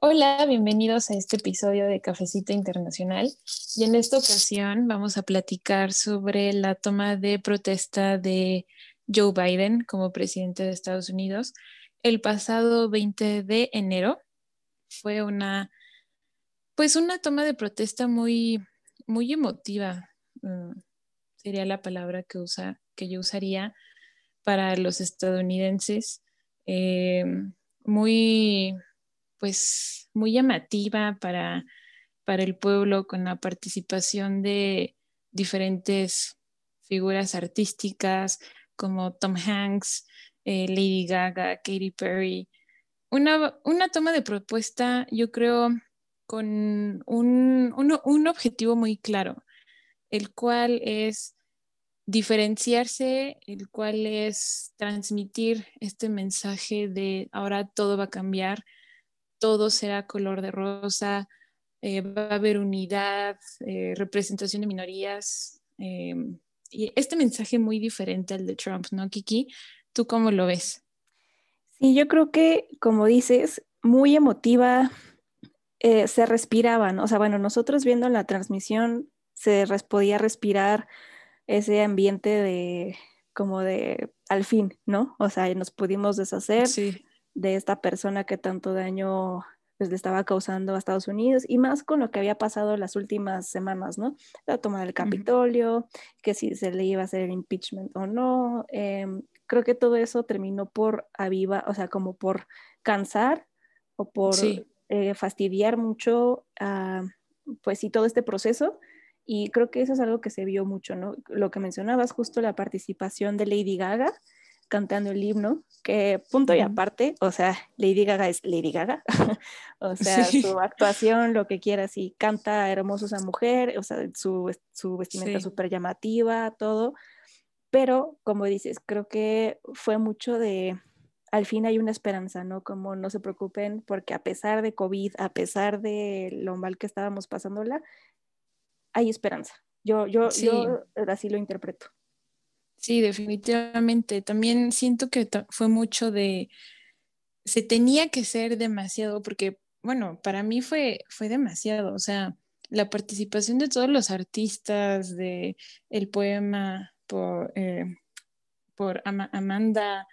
Hola, bienvenidos a este episodio de Cafecito Internacional y en esta ocasión vamos a platicar sobre la toma de protesta de Joe Biden como presidente de Estados Unidos el pasado 20 de enero. Fue una, pues una toma de protesta muy, muy emotiva, mm, sería la palabra que, usa, que yo usaría para los estadounidenses. Eh, muy pues muy llamativa para, para el pueblo con la participación de diferentes figuras artísticas como Tom Hanks, eh, Lady Gaga, Katy Perry. Una, toma de propuesta, yo creo, con un, un objetivo muy claro, el cual es diferenciarse, el cual es transmitir este mensaje de ahora todo va a cambiar, todo será color de rosa, eh, va a haber unidad, eh, representación de minorías. Eh, y este mensaje muy diferente al de Trump, ¿no, Kiki? ¿Tú cómo lo ves? Sí, yo creo que, como dices, muy emotiva, se respiraban, o sea, bueno, nosotros viendo la transmisión se podía respirar ese ambiente de como de al fin, ¿no? O sea, nos pudimos deshacer. Sí de esta persona que tanto daño pues, le estaba causando a Estados Unidos y más con lo que había pasado las últimas semanas, ¿no? La toma del Capitolio, que si se le iba a hacer el impeachment o no. Em, creo que todo eso terminó por avivar, o sea, como por cansar o por eh, fastidiar mucho, pues sí, todo este proceso. Y creo que eso es algo que se vio mucho, ¿no? Lo que mencionabas, justo la participación de Lady Gaga, cantando el himno, que punto y aparte, o sea, Lady Gaga es Lady Gaga, o sea, su actuación, lo que quiera, sí, canta hermoso esa mujer, o sea, su, su vestimenta súper llamativa, todo, pero como dices, creo que fue mucho de, al fin hay una esperanza, ¿no? Como no se preocupen, porque a pesar de COVID, a pesar de lo mal que estábamos pasándola, hay esperanza. Yo, yo, yo así lo interpreto. Sí, definitivamente. También siento que fue mucho de, se tenía que ser demasiado, porque, bueno, para mí fue, fue demasiado, o sea, la participación de todos los artistas, de el poema por, eh, por Amanda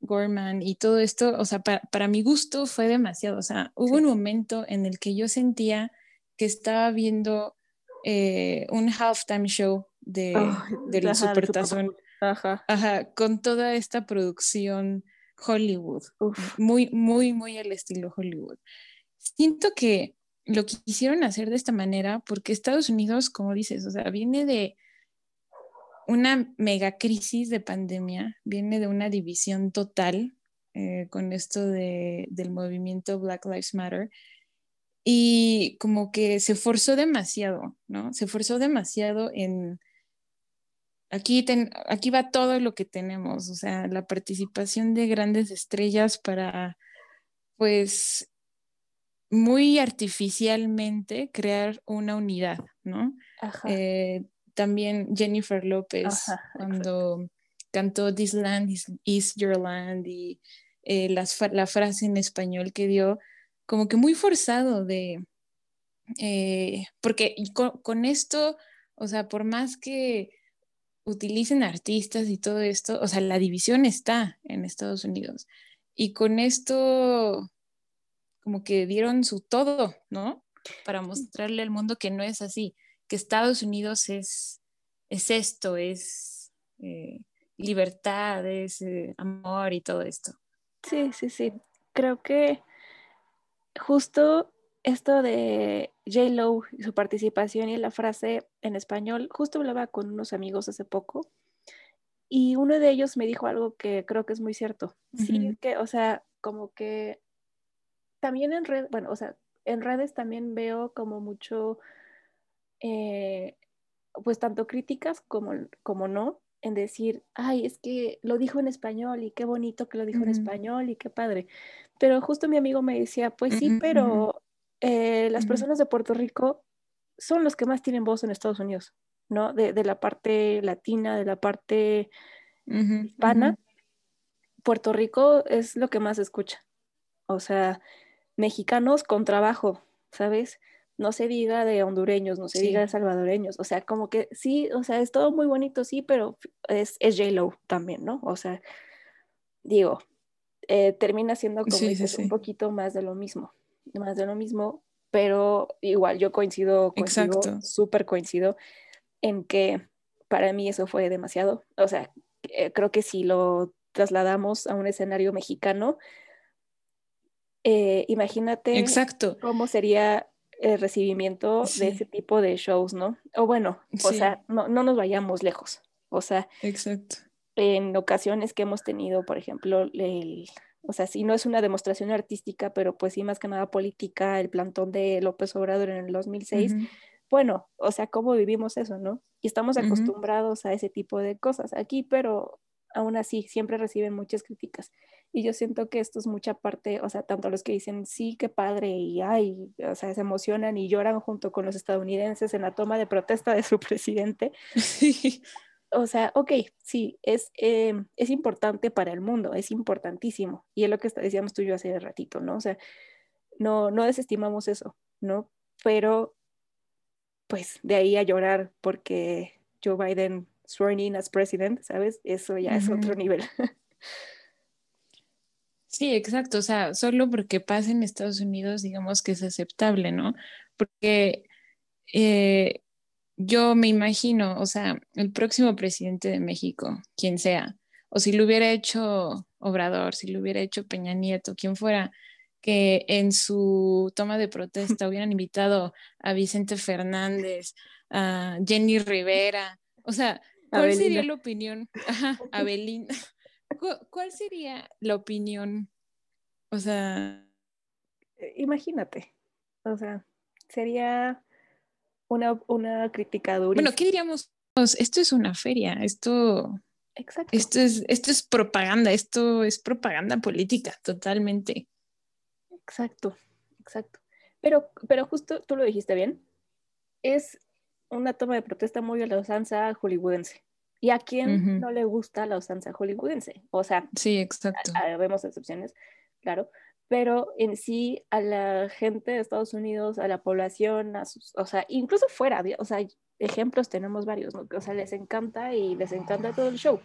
Gorman y todo esto, o sea, para, mi gusto fue demasiado, o sea, hubo un momento en el que yo sentía que estaba viendo eh, un halftime show de, del Supertazón. Ajá. Ajá, con toda esta producción Hollywood, muy, muy, muy al estilo Hollywood. Siento que lo quisieron hacer de esta manera porque Estados Unidos, como dices, o sea, viene de una mega crisis de pandemia, viene de una división total eh, con esto de, del movimiento Black Lives Matter y como que se forzó demasiado, ¿no? Se forzó demasiado en Aquí, aquí va todo lo que tenemos, o sea, la participación de grandes estrellas para, pues, muy artificialmente crear una unidad, ¿no? Eh, también Jennifer López, cuando cantó This Land is, Your Land y eh, la frase en español que dio, como que muy forzado de, eh, porque con esto, o sea, por más que utilicen artistas y todo esto, o sea, la división está en Estados Unidos. Y con esto, como que dieron su todo, ¿no? Para mostrarle al mundo que no es así, que Estados Unidos es, es esto, es eh, libertad, es eh, amor y todo esto. Sí, sí, sí. Creo que justo esto de J. Lo y su participación y la frase en español, justo hablaba con unos amigos hace poco y uno de ellos me dijo algo que creo que es muy cierto. Sí, que, o sea, como que también en red, bueno, o sea, en redes también veo como mucho, eh, pues tanto críticas como, como no, en decir, ay, es que lo dijo en español y qué bonito que lo dijo en español y qué padre. Pero justo mi amigo me decía, pues sí, pero eh, las personas de Puerto Rico son los que más tienen voz en Estados Unidos, ¿no? De, de la parte latina, de la parte hispana. Puerto Rico es lo que más escucha. O sea, mexicanos con trabajo, ¿sabes? No se diga de hondureños, no se diga de salvadoreños, o sea, como que sí, o sea, es todo muy bonito, sí, pero es, es J-Lo también, ¿no? O sea, digo, eh, termina siendo como un poquito más de lo mismo, más de lo mismo, pero igual yo coincido, coincido, súper coincido en que para mí eso fue demasiado, o sea, eh, creo que si lo trasladamos a un escenario mexicano, eh, imagínate Exacto. cómo sería el recibimiento de ese tipo de shows, ¿no? O bueno, o sea, no, no, nos vayamos lejos. O sea, Exacto. en ocasiones que hemos tenido, por ejemplo, el, o sea, si no es una demostración artística, pero pues sí más que nada política, el plantón de López Obrador en el 2006, bueno, o sea, ¿cómo vivimos eso, no? Y estamos acostumbrados a ese tipo de cosas aquí, pero aún así siempre reciben muchas críticas. Y yo siento que esto es mucha parte, o sea, tanto los que dicen sí, qué padre, y ay, o sea, se emocionan y lloran junto con los estadounidenses en la toma de protesta de su presidente. O sea, ok, sí, es, em, es importante para el mundo, es importantísimo. Y es lo que decíamos tú y yo hace ratito, ¿no? O sea, no, no desestimamos eso, ¿no? Pero, pues, de ahí a llorar porque Joe Biden sworn in as president, ¿sabes? Eso ya es otro nivel. Sí, exacto. O sea, solo porque pasa en Estados Unidos, digamos que es aceptable, ¿no? Porque eh, yo me imagino, o sea, el próximo presidente de México, quien sea, o si lo hubiera hecho Obrador, si lo hubiera hecho Peña Nieto, quien fuera, que en su toma de protesta hubieran invitado a Vicente Fernández, a Jenny Rivera, o sea, ¿cuál sería la opinión? Ajá. ¿Cuál sería la opinión? O sea... Eh, imagínate, o sea, sería una, una crítica Bueno, ¿qué diríamos? Esto es una feria, esto... Exacto. Esto es, esto es propaganda, esto es propaganda política, totalmente. Exacto, exacto. Pero, pero justo tú lo dijiste bien, es una toma de protesta muy a la usanza hollywoodense. ¿Y a quién no le gusta la usanza hollywoodense? O sea, sí, exacto. vemos excepciones, claro, pero en sí a la gente de Estados Unidos, a la población, a sus, o sea, incluso fuera, o sea, ejemplos tenemos varios, ¿no? O sea, les encanta y les encanta todo el show.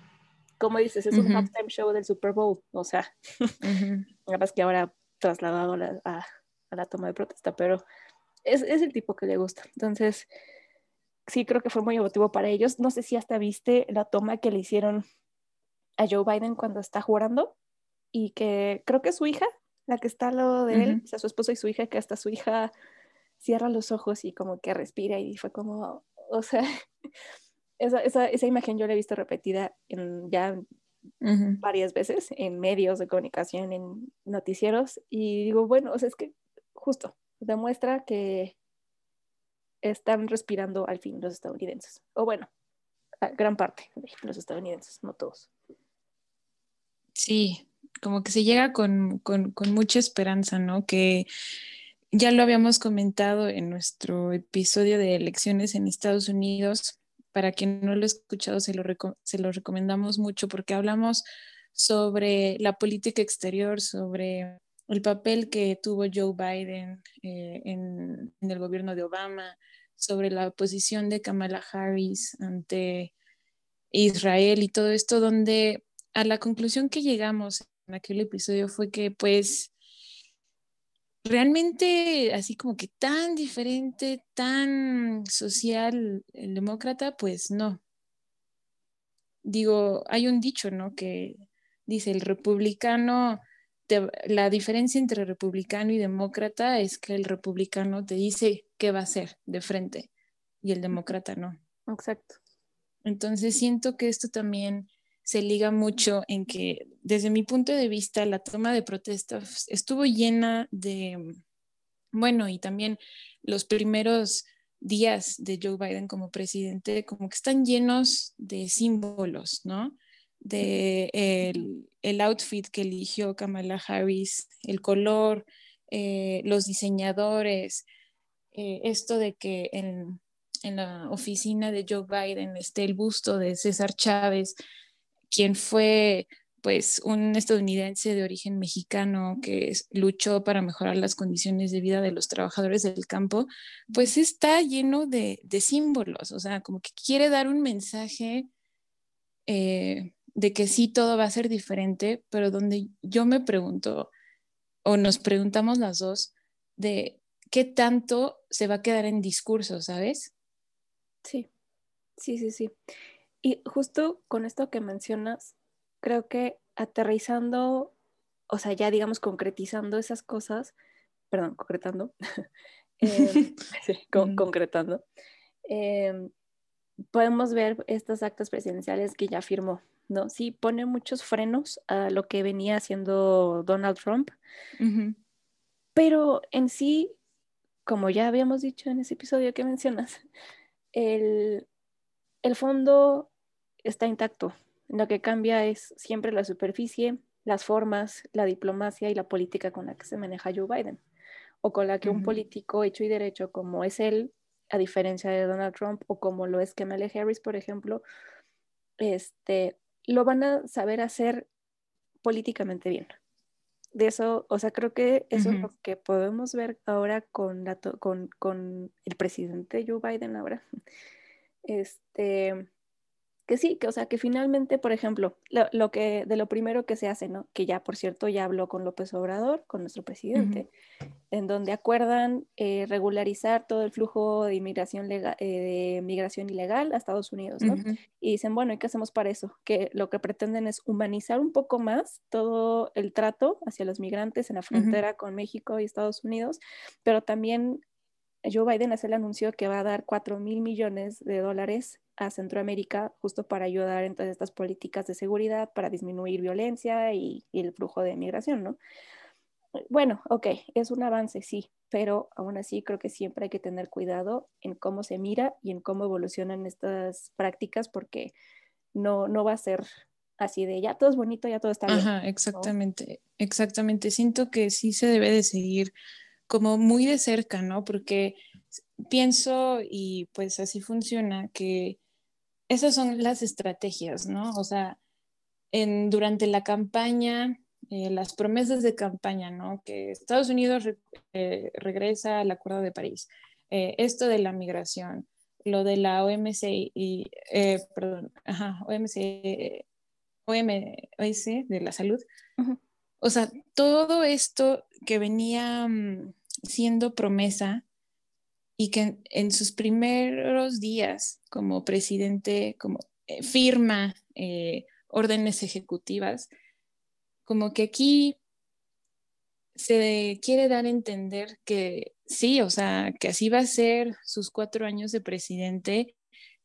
Como dices, es un halftime show del Super Bowl, o sea, nada más que ahora trasladado a, a, la toma de protesta, pero es, es el tipo que le gusta. Entonces, sí creo que fue muy emotivo para ellos. No sé si hasta viste la toma que le hicieron a Joe Biden cuando está jurando y que creo que su hija, la que está al lado de él, o sea, su esposo y su hija, que hasta su hija cierra los ojos y como que respira y fue como, o sea, esa, esa, esa imagen yo la he visto repetida en, ya varias veces en medios de comunicación, en noticieros y digo, bueno, o sea, es que justo demuestra que están respirando al fin los estadounidenses. O bueno, gran parte de los estadounidenses, no todos. Sí, como que se llega con, mucha esperanza, ¿no? Que ya lo habíamos comentado en nuestro episodio de elecciones en Estados Unidos. Para quien no lo ha escuchado, se lo, se lo recomendamos mucho porque hablamos sobre la política exterior, sobre el papel que tuvo Joe Biden eh, en, el gobierno de Obama, sobre la posición de Kamala Harris ante Israel y todo esto, donde a la conclusión que llegamos en aquel episodio fue que pues realmente así como que tan diferente, tan social el demócrata, pues no. Digo, hay un dicho, ¿no? Que dice, el republicano, la diferencia entre republicano y demócrata es que el republicano te dice qué va a hacer de frente y el demócrata no. Exacto. Entonces siento que esto también se liga mucho en que, desde mi punto de vista, la toma de protestas estuvo llena de, bueno, y también los primeros días de Joe Biden como presidente, como que están llenos de símbolos, ¿no? De el, outfit que eligió Kamala Harris, el color, eh, los diseñadores, eh, esto de que en, en la oficina de Joe Biden esté el busto de César Chávez, quien fue pues un estadounidense de origen mexicano que luchó para mejorar las condiciones de vida de los trabajadores del campo, pues está lleno de, símbolos, o sea, como que quiere dar un mensaje eh, de que sí todo va a ser diferente, pero donde yo me pregunto, o nos preguntamos las dos, de qué tanto se va a quedar en discurso, ¿sabes? Sí, sí, sí, sí. Y justo con esto que mencionas, creo que aterrizando, o sea, ya digamos concretizando esas cosas, perdón, concretando, em, concretando, em, podemos ver estos actos presidenciales que ya firmó, ¿no? Sí, pone muchos frenos a lo que venía haciendo Donald Trump, pero en sí, como ya habíamos dicho en ese episodio que mencionas, el, el fondo está intacto. Lo que cambia es siempre la superficie, las formas, la diplomacia y la política con la que se maneja Joe Biden o con la que un político hecho y derecho como es él, a diferencia de Donald Trump o como lo es Kamala Harris, por ejemplo, este, lo van a saber hacer políticamente bien. De eso, o sea, creo que eso es lo que podemos ver ahora con, la con, con el presidente Joe Biden ahora. Este, que sí, que o sea, que finalmente, por ejemplo, lo, que de lo primero que se hace, ¿no? Que ya, por cierto, ya habló con López Obrador, con nuestro presidente, en donde acuerdan eh, regularizar todo el flujo de inmigración legal, eh, de migración ilegal a Estados Unidos, ¿no? Y dicen, bueno, ¿y qué hacemos para eso? Que lo que pretenden es humanizar un poco más todo el trato hacia los migrantes en la frontera con México y Estados Unidos, pero también Joe Biden hace el anuncio que va a dar 4 mil millones de dólares a Centroamérica justo para ayudar en todas estas políticas de seguridad, para disminuir violencia y, el flujo de migración, ¿no? Bueno, ok, es un avance, sí, pero aún así creo que siempre hay que tener cuidado en cómo se mira y en cómo evolucionan estas prácticas porque no, no va a ser así de ya todo es bonito, ya todo está bien. Ajá, exactamente, exactamente. Siento que sí se debe de seguir como muy de cerca, ¿no? Porque pienso y pues así funciona que esas son las estrategias, ¿no? O sea, en, durante la campaña, eh, las promesas de campaña, ¿no? Que Estados Unidos eh, regresa al Acuerdo de París, eh, esto de la migración, lo de la OMC y, perdón, ajá, OMC, OMS de la salud. O sea, todo esto que venía mm, siendo promesa y que en, sus primeros días como presidente, como eh, firma eh, órdenes ejecutivas, como que aquí se quiere dar a entender que sí, o sea, que así va a ser sus cuatro años de presidente,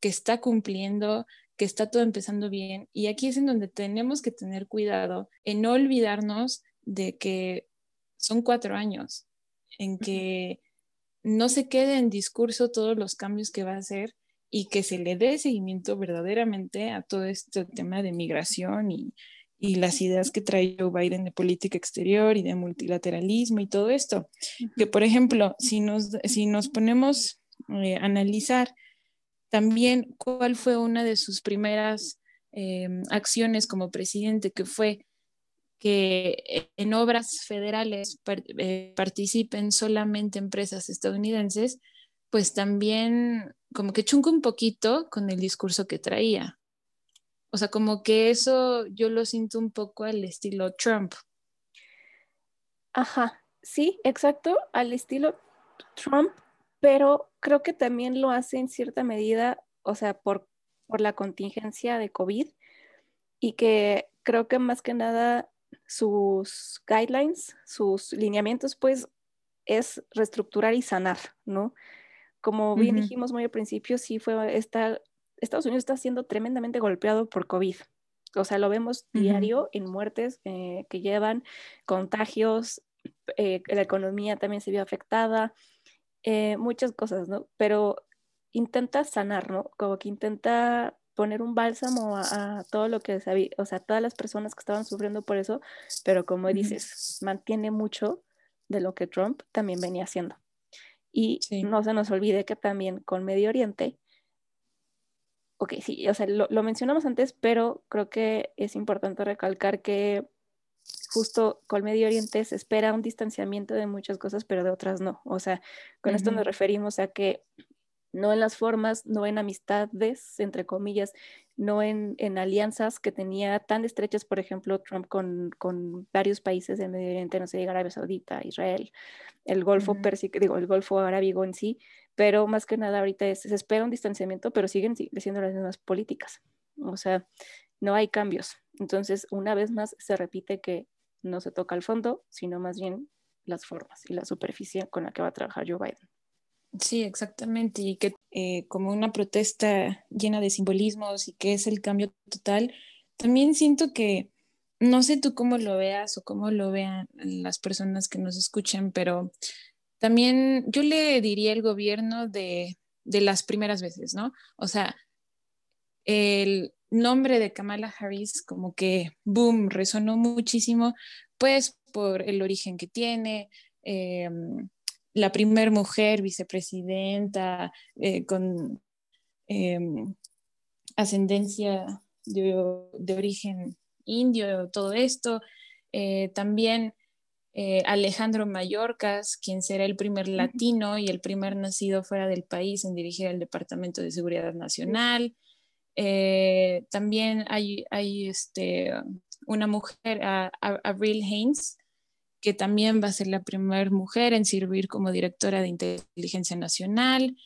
que está cumpliendo, que está todo empezando bien. Y aquí es en donde tenemos que tener cuidado en no olvidarnos de que son cuatro años, en que no se quede en discurso todos los cambios que va a hacer y que se le dé seguimiento verdaderamente a todo este tema de migración y, las ideas que trae Joe Biden de política exterior y de multilateralismo y todo esto. Que, por ejemplo, si nos, si nos ponemos eh, a analizar también cuál fue una de sus primeras eh, acciones como presidente, que fue que en obras federales eh, participen solamente empresas estadounidenses, pues también como que chunca un poquito con el discurso que traía. O sea, como que eso yo lo siento un poco al estilo Trump. Ajá, sí, exacto, al estilo Trump, pero creo que también lo hace en cierta medida, o sea, por, por la contingencia de COVID y que creo que más que nada sus guidelines, sus lineamientos, pues es reestructurar y sanar, ¿no? Como bien dijimos muy al principio, sí fue, esta, Estados Unidos está siendo tremendamente golpeado por COVID. O sea, lo vemos diario en muertes eh, que llevan, contagios, eh, la economía también se vio afectada, eh, muchas cosas, ¿no? Pero intenta sanar, ¿no? Como que intenta poner un bálsamo a, todo lo que sabía, o sea, todas las personas que estaban sufriendo por eso, pero como dices, mantiene mucho de lo que Trump también venía haciendo. Y no se nos olvide que también con Medio Oriente, ok, sí, o sea, lo, lo mencionamos antes, pero creo que es importante recalcar que justo con Medio Oriente se espera un distanciamiento de muchas cosas, pero de otras no. O sea, con esto nos referimos a que no en las formas, no en amistades, entre comillas, no en, alianzas que tenía tan estrechas, por ejemplo, Trump con, varios países del Medio Oriente, no sé, Arabia Saudita, Israel, el Golfo Pérsico, digo, el Golfo Arábigo en sí, pero más que nada ahorita se espera un distanciamiento, pero siguen siendo las mismas políticas. O sea, no hay cambios. Entonces, una vez más, se repite que no se toca el fondo, sino más bien las formas y la superficie con la que va a trabajar Joe Biden. Sí, exactamente, y que eh, como una protesta llena de simbolismos y que es el cambio total, también siento que, no sé tú cómo lo veas o cómo lo vean las personas que nos escuchan, pero también yo le diría el gobierno de, de las primeras veces, ¿no? O sea, el nombre de Kamala Harris como que, boom, resonó muchísimo, pues por el origen que tiene. Eh, la primer mujer vicepresidenta eh, con em, ascendencia de, origen indio, todo esto. Eh, también eh, Alejandro Mayorkas, quien será el primer latino y el primer nacido fuera del país en dirigir el Departamento de Seguridad Nacional. también hay, hay este, una mujer, Avril Haines, que también va a ser la primera mujer en servir como directora de inteligencia nacional.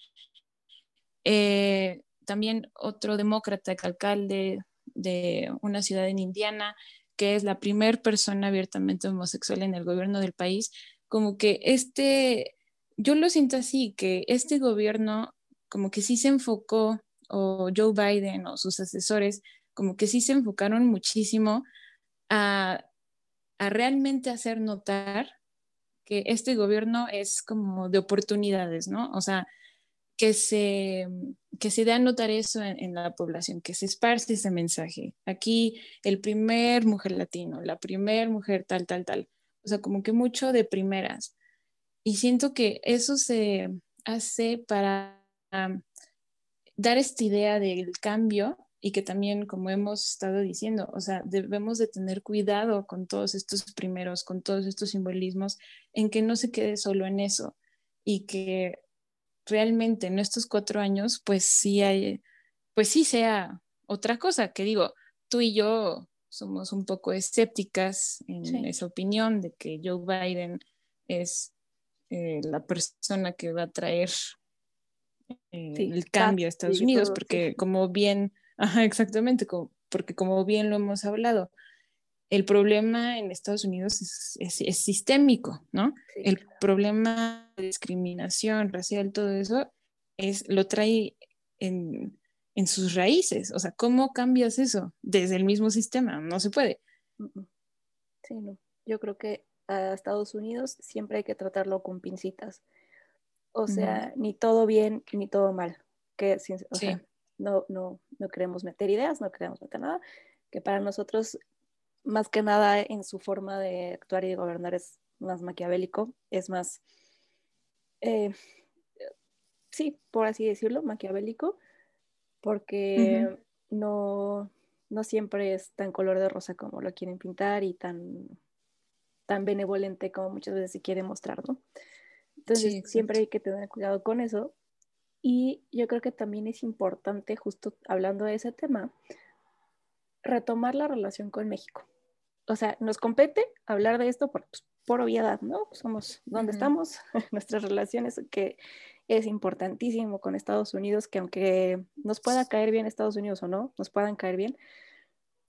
Eh, también otro demócrata, alcalde de una ciudad en Indiana, que es la primera persona abiertamente homosexual en el gobierno del país, como que este, yo lo siento así, que este gobierno como que sí se enfocó, o Joe Biden o sus asesores, como que sí se enfocaron muchísimo a a realmente hacer notar que este gobierno es como de oportunidades, ¿no? O sea, que se, que se dé a notar eso en, la población, que se esparce ese mensaje. Aquí el primer mujer latino, la primer mujer tal, tal, tal. O sea, como que mucho de primeras. Y siento que eso se hace para dar esta idea del cambio y que también, como hemos estado diciendo, o sea, debemos de tener cuidado con todos estos primeros, con todos estos simbolismos, en que no se quede solo en eso y que realmente en estos cuatro años, pues sí hay, pues sí sea otra cosa, que digo, tú y yo somos un poco escépticas en esa opinión de que Joe Biden es eh, la persona que va a traer eh, el cambio a Estados Unidos, porque como bien Ajá, exactamente, porque como bien lo hemos hablado, el problema en Estados Unidos es, sistémico, ¿no? el problema de discriminación racial, todo eso, es, lo trae en, sus raíces. O sea, ¿cómo cambias eso desde el mismo sistema? No se puede. Sí, no. Yo creo que a Estados Unidos siempre hay que tratarlo con pincitas. O sea, ni todo bien ni todo mal. Que, o sea, no, no, no queremos meter ideas, no queremos meter nada, que para nosotros, más que nada en su forma de actuar y de gobernar es más maquiavélico, es más, eh, sí, por así decirlo, maquiavélico, porque no, no siempre es tan color de rosa como lo quieren pintar y tan, tan benevolente como muchas veces se quiere mostrar, ¿no? Entonces siempre hay que tener cuidado con eso, y yo creo que también es importante, justo hablando de ese tema, retomar la relación con México. O sea, nos compete hablar de esto por, pues, por obviedad, ¿no? Somos donde estamos, nuestras relaciones, que es importantísimo con Estados Unidos, que aunque nos pueda caer bien Estados Unidos o no, nos puedan caer bien,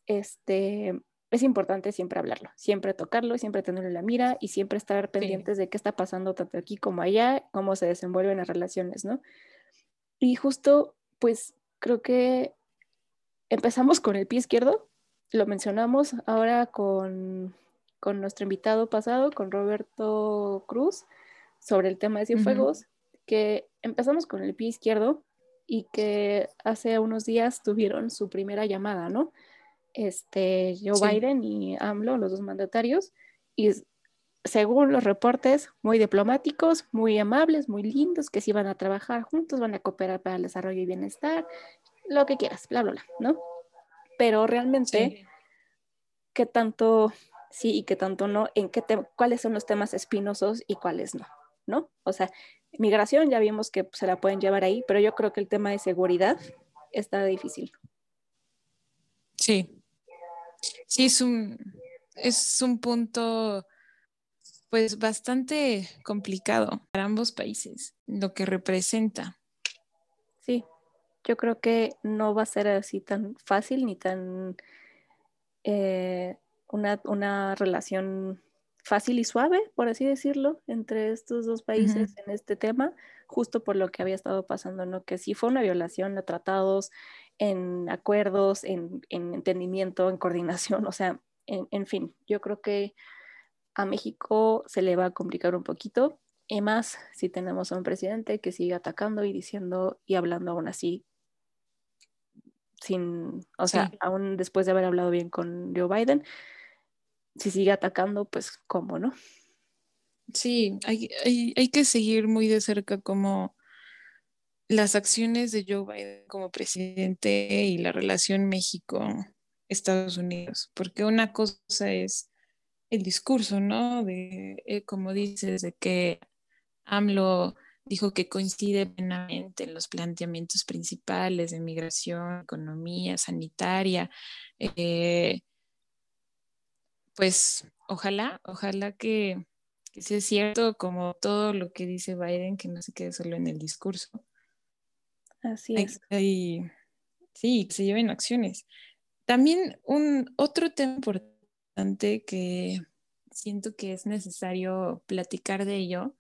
este, es importante siempre hablarlo, siempre tocarlo, siempre tenerlo en la mira y siempre estar pendientes de qué está pasando tanto aquí como allá, cómo se desenvuelven las relaciones, ¿no? Y justo, pues creo que empezamos con el pie izquierdo lo mencionamos ahora con, nuestro invitado pasado, con Roberto Cruz, sobre el tema de Cienfuegos, que empezamos con el pie izquierdo y que hace unos días tuvieron su primera llamada, ¿no? Este, Joe Biden y AMLO, los dos mandatarios, y según los reportes, muy diplomáticos, muy amables, muy lindos, que si van a trabajar juntos, van a cooperar para el desarrollo y bienestar, lo que quieras, bla, bla, bla, ¿no? Pero realmente, ¿qué tanto sí y qué tanto no? ¿En qué cuáles son los temas espinosos y cuáles no? ¿No? O sea, migración ya vimos que se la pueden llevar ahí, pero yo creo que el tema de seguridad está difícil. Sí. Sí, es un, es un punto pues bastante complicado para ambos países, lo que representa. Sí, yo creo que no va a ser así tan fácil ni tan eh, una, relación fácil y suave, por así decirlo, entre estos dos países en este tema, justo por lo que había estado pasando, ¿no? Que sí fue una violación de tratados, en acuerdos, en, entendimiento, en coordinación, o sea, en fin, yo creo que a México se le va a complicar un poquito, y más si tenemos a un presidente que sigue atacando y diciendo y hablando aún así, sin, o sea, aún después de haber hablado bien con Joe Biden, si sigue atacando, pues cómo, ¿no? Sí, hay, hay que seguir muy de cerca como las acciones de Joe Biden como presidente y la relación México-Estados Unidos, porque una cosa es el discurso, ¿no? De, eh, como dices, de que AMLO dijo que coincide plenamente en los planteamientos principales de migración, economía, sanitaria. Eh, pues ojalá, ojalá que, sea cierto como todo lo que dice Biden, que no se quede solo en el discurso. Así es. sí, que se lleven acciones. También un otro tema importante que siento que es necesario platicar de ello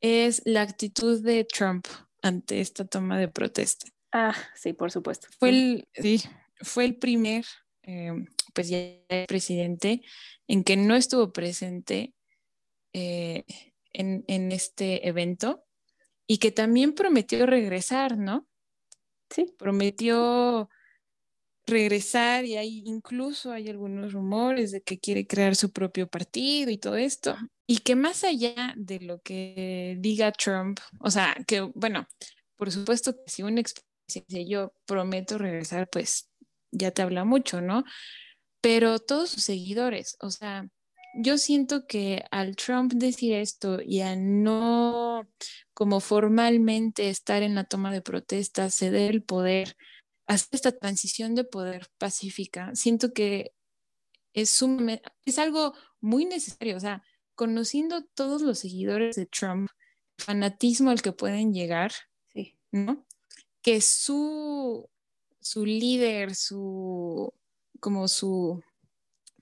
es la actitud de Trump ante esta toma de protesta. Ah, sí, por supuesto. Fue el, sí, fue el primer eh, pues ya presidente en que no estuvo presente eh, en, en, este evento y que también prometió regresar, ¿no? Sí. Prometió regresar y hay incluso hay algunos rumores de que quiere crear su propio partido y todo esto. Y que más allá de lo que diga Trump, o sea, que bueno, por supuesto que si un expresidente yo prometo regresar, pues ya te habla mucho, ¿no? Pero todos sus seguidores, o sea, yo siento que al Trump decir esto y a no como formalmente estar en la toma de protesta, ceder el poder, hacer esta transición de poder pacífica, siento que es, un, es algo muy necesario, o sea, conociendo todos los seguidores de Trump, el fanatismo al que pueden llegar, ¿no? Que su, su líder, su, como su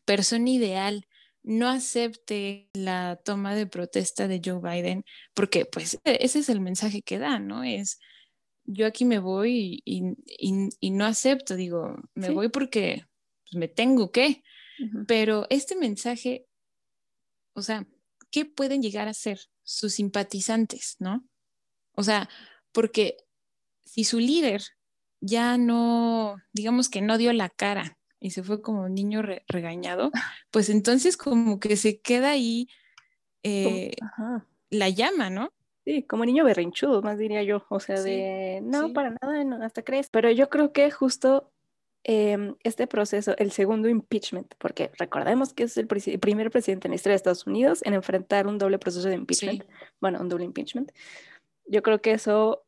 persona ideal, no acepte la toma de protesta de Joe Biden, porque pues ese es el mensaje que da, ¿no? Es, yo aquí me voy y, no acepto, digo, me voy porque pues, me tengo que, pero este mensaje, o sea, ¿qué pueden llegar a ser sus simpatizantes, no? O sea, porque si su líder ya no, digamos que no dio la cara y se fue como un niño regañado, pues entonces como que se queda ahí eh, la llama, ¿no? Sí, como niño berrinchudo, más diría yo. O sea, de no, para nada, hasta crees. Pero yo creo que justo em, este proceso, el segundo impeachment, porque recordemos que es el, primer presidente en la historia de Estados Unidos en enfrentar un doble proceso de impeachment. Bueno, un doble impeachment. Yo creo que eso,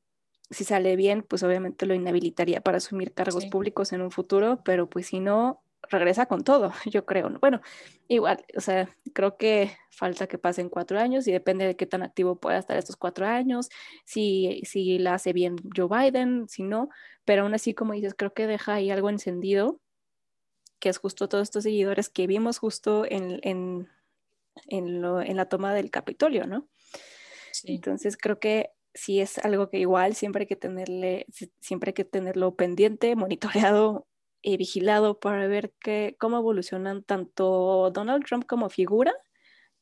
si sale bien, pues obviamente lo inhabilitaría para asumir cargos públicos en un futuro, pero pues si no, regresa con todo, yo creo. Bueno, igual, o sea, creo que falta que pasen cuatro años y depende de qué tan activo pueda estar estos cuatro años, si, si la hace bien Joe Biden, si no, pero aún así, como dices, creo que deja ahí algo encendido, que es justo todos estos seguidores que vimos justo en, en, en, lo, en la toma del Capitolio, ¿no? Entonces creo que sí es algo que igual siempre hay que tenerle, siempre hay que tenerlo pendiente, monitoreado eh, vigilado para ver que, cómo evolucionan tanto Donald Trump como figura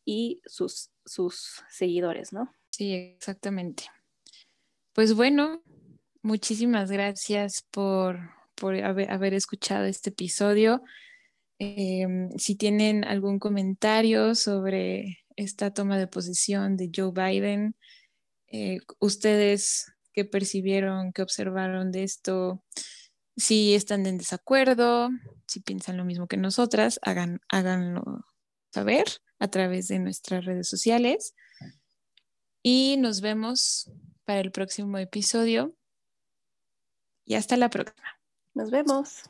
y sus, sus seguidores, ¿no? Sí, exactamente. Pues bueno, muchísimas gracias por, haber, escuchado este episodio. Em, si tienen algún comentario sobre esta toma de posición de Joe Biden, eh, ustedes qué percibieron, qué observaron de esto, si están en desacuerdo, si piensan lo mismo que nosotras, hagan, háganlo saber a través de nuestras redes sociales. Y nos vemos para el próximo episodio. Y hasta la próxima. Nos vemos.